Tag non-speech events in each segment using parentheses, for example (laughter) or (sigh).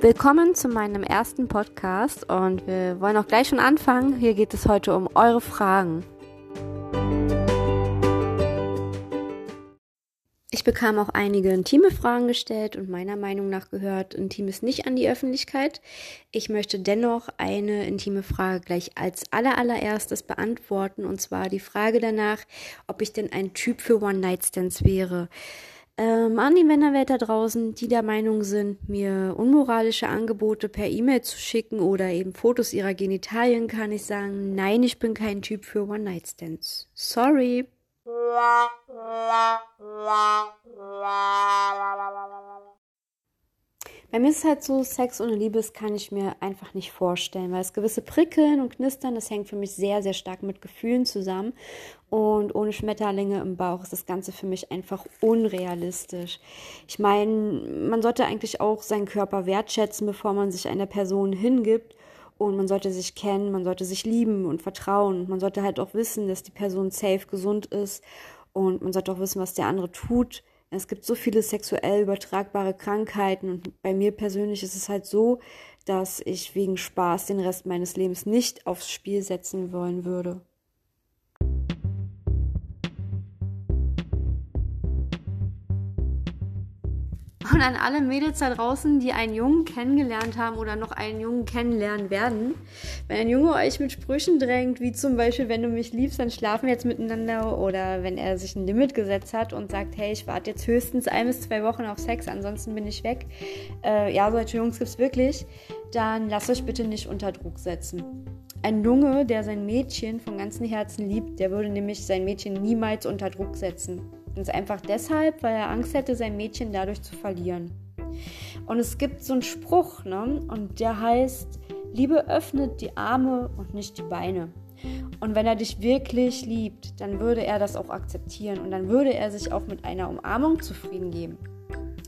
Willkommen zu meinem ersten Podcast und wir wollen auch gleich schon anfangen. Hier geht es heute um eure Fragen. Ich bekam auch einige intime Fragen gestellt und meiner Meinung nach gehört Intimes nicht an die Öffentlichkeit. Ich möchte dennoch eine intime Frage gleich als allerallererstes beantworten und zwar die Frage danach, ob ich denn ein Typ für One-Night-Stands wäre ähm, an die Männerwelt da draußen, die der Meinung sind, mir unmoralische Angebote per E-Mail zu schicken oder eben Fotos ihrer Genitalien, kann ich sagen, nein, ich bin kein Typ für One-Night-Stands. Sorry. Bei mir ist es halt so, Sex ohne Liebe, das kann ich mir einfach nicht vorstellen, weil es gewisse Prickeln und Knistern, das hängt für mich sehr, sehr stark mit Gefühlen zusammen. Und ohne Schmetterlinge im Bauch ist das Ganze für mich einfach unrealistisch. Ich meine, man sollte eigentlich auch seinen Körper wertschätzen, bevor man sich einer Person hingibt. Und man sollte sich kennen, man sollte sich lieben und vertrauen. Man sollte halt auch wissen, dass die Person safe gesund ist. Und man sollte auch wissen, was der andere tut es gibt so viele sexuell übertragbare Krankheiten und bei mir persönlich ist es halt so, dass ich wegen Spaß den Rest meines Lebens nicht aufs Spiel setzen wollen würde. Und an alle Mädels da draußen, die einen Jungen kennengelernt haben oder noch einen Jungen kennenlernen werden. Wenn ein Junge euch mit Sprüchen drängt, wie zum Beispiel, wenn du mich liebst, dann schlafen wir jetzt miteinander. Oder wenn er sich ein Limit gesetzt hat und sagt, hey, ich warte jetzt höchstens ein bis zwei Wochen auf Sex, ansonsten bin ich weg. Äh, ja, solche Jungs gibt es wirklich. Dann lasst euch bitte nicht unter Druck setzen. Ein Junge, der sein Mädchen von ganzem Herzen liebt, der würde nämlich sein Mädchen niemals unter Druck setzen. Und einfach deshalb, weil er Angst hätte, sein Mädchen dadurch zu verlieren. Und es gibt so einen Spruch, ne? Und der heißt, Liebe öffnet die Arme und nicht die Beine. Und wenn er dich wirklich liebt, dann würde er das auch akzeptieren und dann würde er sich auch mit einer Umarmung zufrieden geben.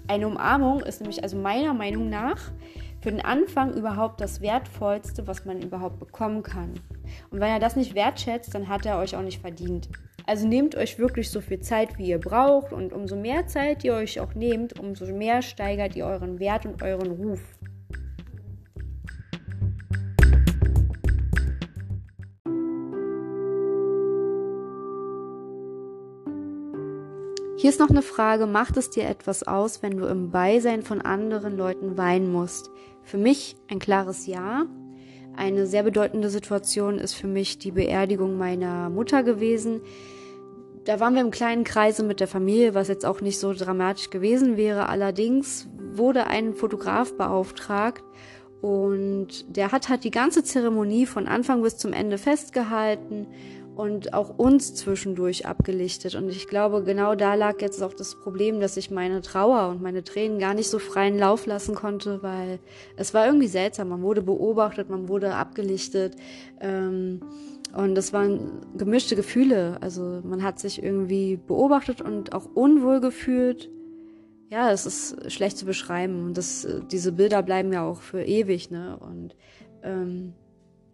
Eine Umarmung ist nämlich also meiner Meinung nach für den Anfang überhaupt das Wertvollste, was man überhaupt bekommen kann. Und wenn er das nicht wertschätzt, dann hat er euch auch nicht verdient. Also nehmt euch wirklich so viel Zeit, wie ihr braucht und umso mehr Zeit ihr euch auch nehmt, umso mehr steigert ihr euren Wert und euren Ruf. Hier ist noch eine Frage, macht es dir etwas aus, wenn du im Beisein von anderen Leuten weinen musst? Für mich ein klares Ja. Eine sehr bedeutende Situation ist für mich die Beerdigung meiner Mutter gewesen. Da waren wir im kleinen Kreise mit der Familie, was jetzt auch nicht so dramatisch gewesen wäre. Allerdings wurde ein Fotograf beauftragt und der hat halt die ganze Zeremonie von Anfang bis zum Ende festgehalten und auch uns zwischendurch abgelichtet. Und ich glaube, genau da lag jetzt auch das Problem, dass ich meine Trauer und meine Tränen gar nicht so freien Lauf lassen konnte, weil es war irgendwie seltsam. Man wurde beobachtet, man wurde abgelichtet. Ähm, und das waren gemischte Gefühle. Also man hat sich irgendwie beobachtet und auch unwohl gefühlt. Ja, es ist schlecht zu beschreiben. Und das, diese Bilder bleiben ja auch für ewig. Ne? Und ähm,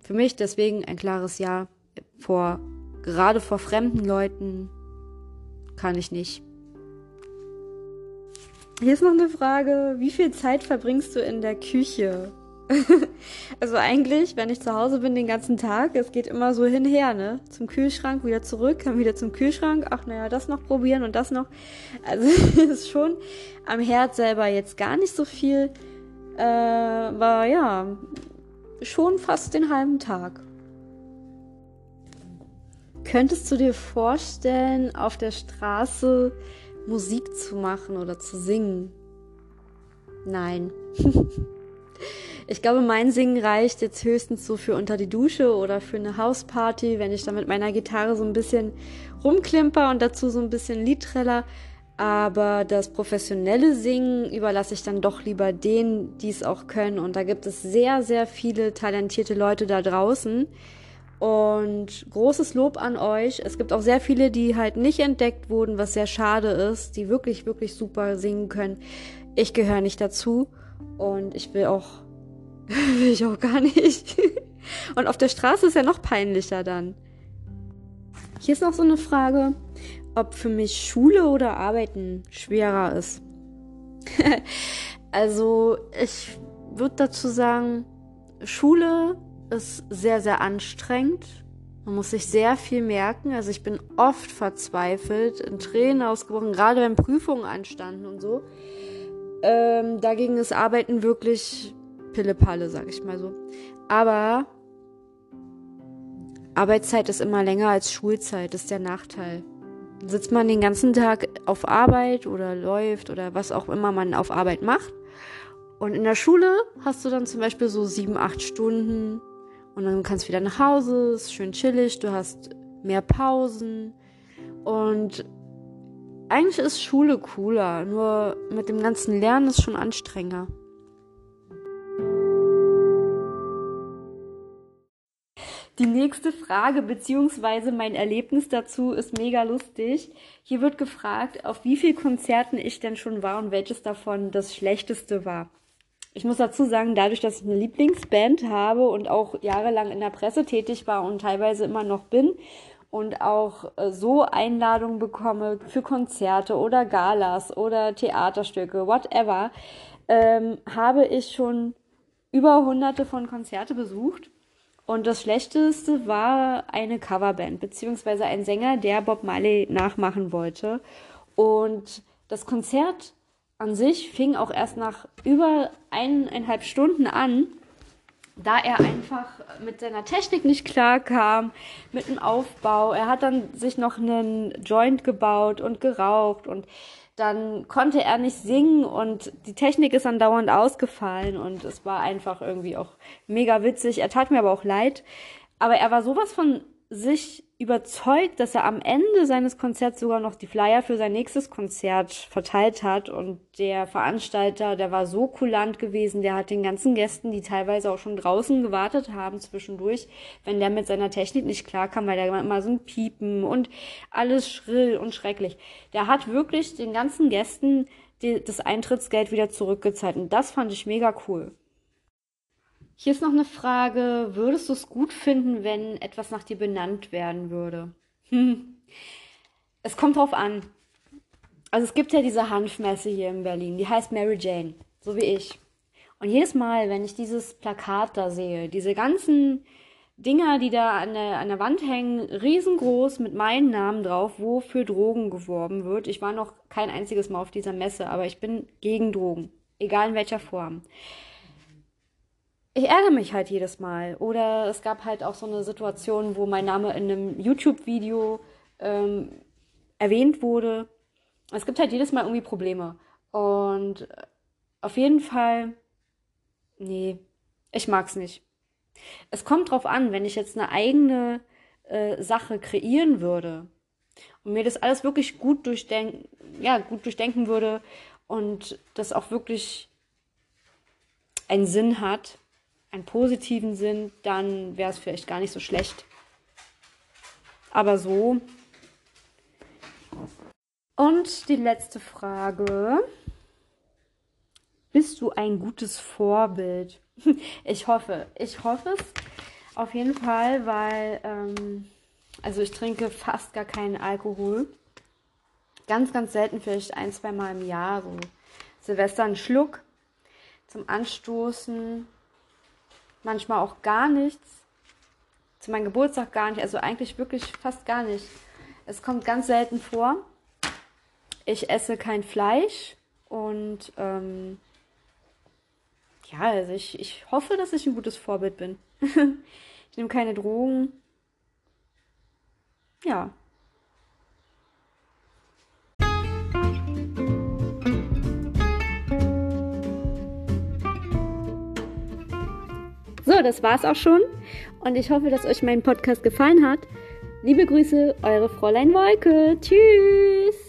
für mich deswegen ein klares Ja vor gerade vor fremden Leuten kann ich nicht. Hier ist noch eine Frage, wie viel Zeit verbringst du in der Küche? (laughs) also eigentlich, wenn ich zu Hause bin den ganzen Tag, es geht immer so hinher, ne? Zum Kühlschrank, wieder zurück, dann wieder zum Kühlschrank, ach naja, das noch probieren und das noch. Also (laughs) ist schon am Herd selber jetzt gar nicht so viel, äh, war ja schon fast den halben Tag. Könntest du dir vorstellen, auf der Straße Musik zu machen oder zu singen? Nein. (laughs) ich glaube, mein Singen reicht jetzt höchstens so für unter die Dusche oder für eine Hausparty, wenn ich da mit meiner Gitarre so ein bisschen rumklimper und dazu so ein bisschen Lied treller. Aber das professionelle Singen überlasse ich dann doch lieber denen, die es auch können. Und da gibt es sehr, sehr viele talentierte Leute da draußen, und großes Lob an euch. Es gibt auch sehr viele, die halt nicht entdeckt wurden, was sehr schade ist, die wirklich, wirklich super singen können. Ich gehöre nicht dazu und ich will auch, (laughs) will ich auch gar nicht. (laughs) Und auf der Straße ist ja noch peinlicher dann. Hier ist noch so eine Frage, ob für mich Schule oder Arbeiten schwerer ist. (laughs) also ich würde dazu sagen, Schule ist sehr, sehr anstrengend. Man muss sich sehr viel merken. Also ich bin oft verzweifelt, in Tränen ausgebrochen, gerade wenn Prüfungen anstanden und so. Ähm, dagegen ist Arbeiten wirklich Pille-Palle, sag ich mal so. Aber Arbeitszeit ist immer länger als Schulzeit, ist der Nachteil. Sitzt man den ganzen Tag auf Arbeit oder läuft oder was auch immer man auf Arbeit macht. Und in der Schule hast du dann zum Beispiel so sieben, acht Stunden und dann kannst du wieder nach Hause, ist schön chillig, du hast mehr Pausen und eigentlich ist Schule cooler, nur mit dem ganzen Lernen ist schon anstrengender. Die nächste Frage beziehungsweise mein Erlebnis dazu ist mega lustig. Hier wird gefragt, auf wie vielen Konzerten ich denn schon war und welches davon das schlechteste war. Ich muss dazu sagen, dadurch, dass ich eine Lieblingsband habe und auch jahrelang in der Presse tätig war und teilweise immer noch bin und auch äh, so Einladungen bekomme für Konzerte oder Galas oder Theaterstücke, whatever, ähm, habe ich schon über hunderte von Konzerte besucht und das Schlechteste war eine Coverband, beziehungsweise ein Sänger, der Bob Marley nachmachen wollte. Und das Konzert an sich fing auch erst nach über eineinhalb Stunden an, da er einfach mit seiner Technik nicht klar kam, mit dem Aufbau. Er hat dann sich noch einen Joint gebaut und geraucht und dann konnte er nicht singen und die Technik ist dann dauernd ausgefallen und es war einfach irgendwie auch mega witzig. Er tat mir aber auch leid. Aber er war sowas von sich überzeugt, dass er am Ende seines Konzerts sogar noch die Flyer für sein nächstes Konzert verteilt hat. Und der Veranstalter, der war so kulant gewesen, der hat den ganzen Gästen, die teilweise auch schon draußen gewartet haben zwischendurch, wenn der mit seiner Technik nicht klarkam, weil der immer so ein Piepen und alles schrill und schrecklich. Der hat wirklich den ganzen Gästen die, das Eintrittsgeld wieder zurückgezahlt. Und das fand ich mega cool. Hier ist noch eine Frage. Würdest du es gut finden, wenn etwas nach dir benannt werden würde? Hm. Es kommt drauf an. Also es gibt ja diese Hanfmesse hier in Berlin, die heißt Mary Jane, so wie ich. Und jedes Mal, wenn ich dieses Plakat da sehe, diese ganzen Dinger, die da an der, an der Wand hängen, riesengroß mit meinem Namen drauf, wo für Drogen geworben wird. Ich war noch kein einziges Mal auf dieser Messe, aber ich bin gegen Drogen, egal in welcher Form ich ärgere mich halt jedes Mal. Oder es gab halt auch so eine Situation, wo mein Name in einem YouTube-Video ähm, erwähnt wurde. Es gibt halt jedes Mal irgendwie Probleme. Und äh, auf jeden Fall, nee, ich mag's nicht. Es kommt drauf an, wenn ich jetzt eine eigene äh, Sache kreieren würde und mir das alles wirklich gut durchdenken, ja, gut durchdenken würde und das auch wirklich einen Sinn hat, einen positiven Sinn, dann wäre es vielleicht gar nicht so schlecht. Aber so. Und die letzte Frage. Bist du ein gutes Vorbild? (laughs) Ich hoffe, ich hoffe es auf jeden Fall, weil, ähm, also ich trinke fast gar keinen Alkohol. Ganz, ganz selten, vielleicht ein, zwei Mal im Jahr, so Silvester einen Schluck zum Anstoßen manchmal auch gar nichts. Zu meinem Geburtstag gar nicht, also eigentlich wirklich fast gar nicht. Es kommt ganz selten vor. Ich esse kein Fleisch und ähm, ja, also ich, ich hoffe, dass ich ein gutes Vorbild bin. (laughs) ich nehme keine Drogen. Ja. So, das war's auch schon. Und ich hoffe, dass euch mein Podcast gefallen hat. Liebe Grüße, eure Fräulein Wolke. Tschüss.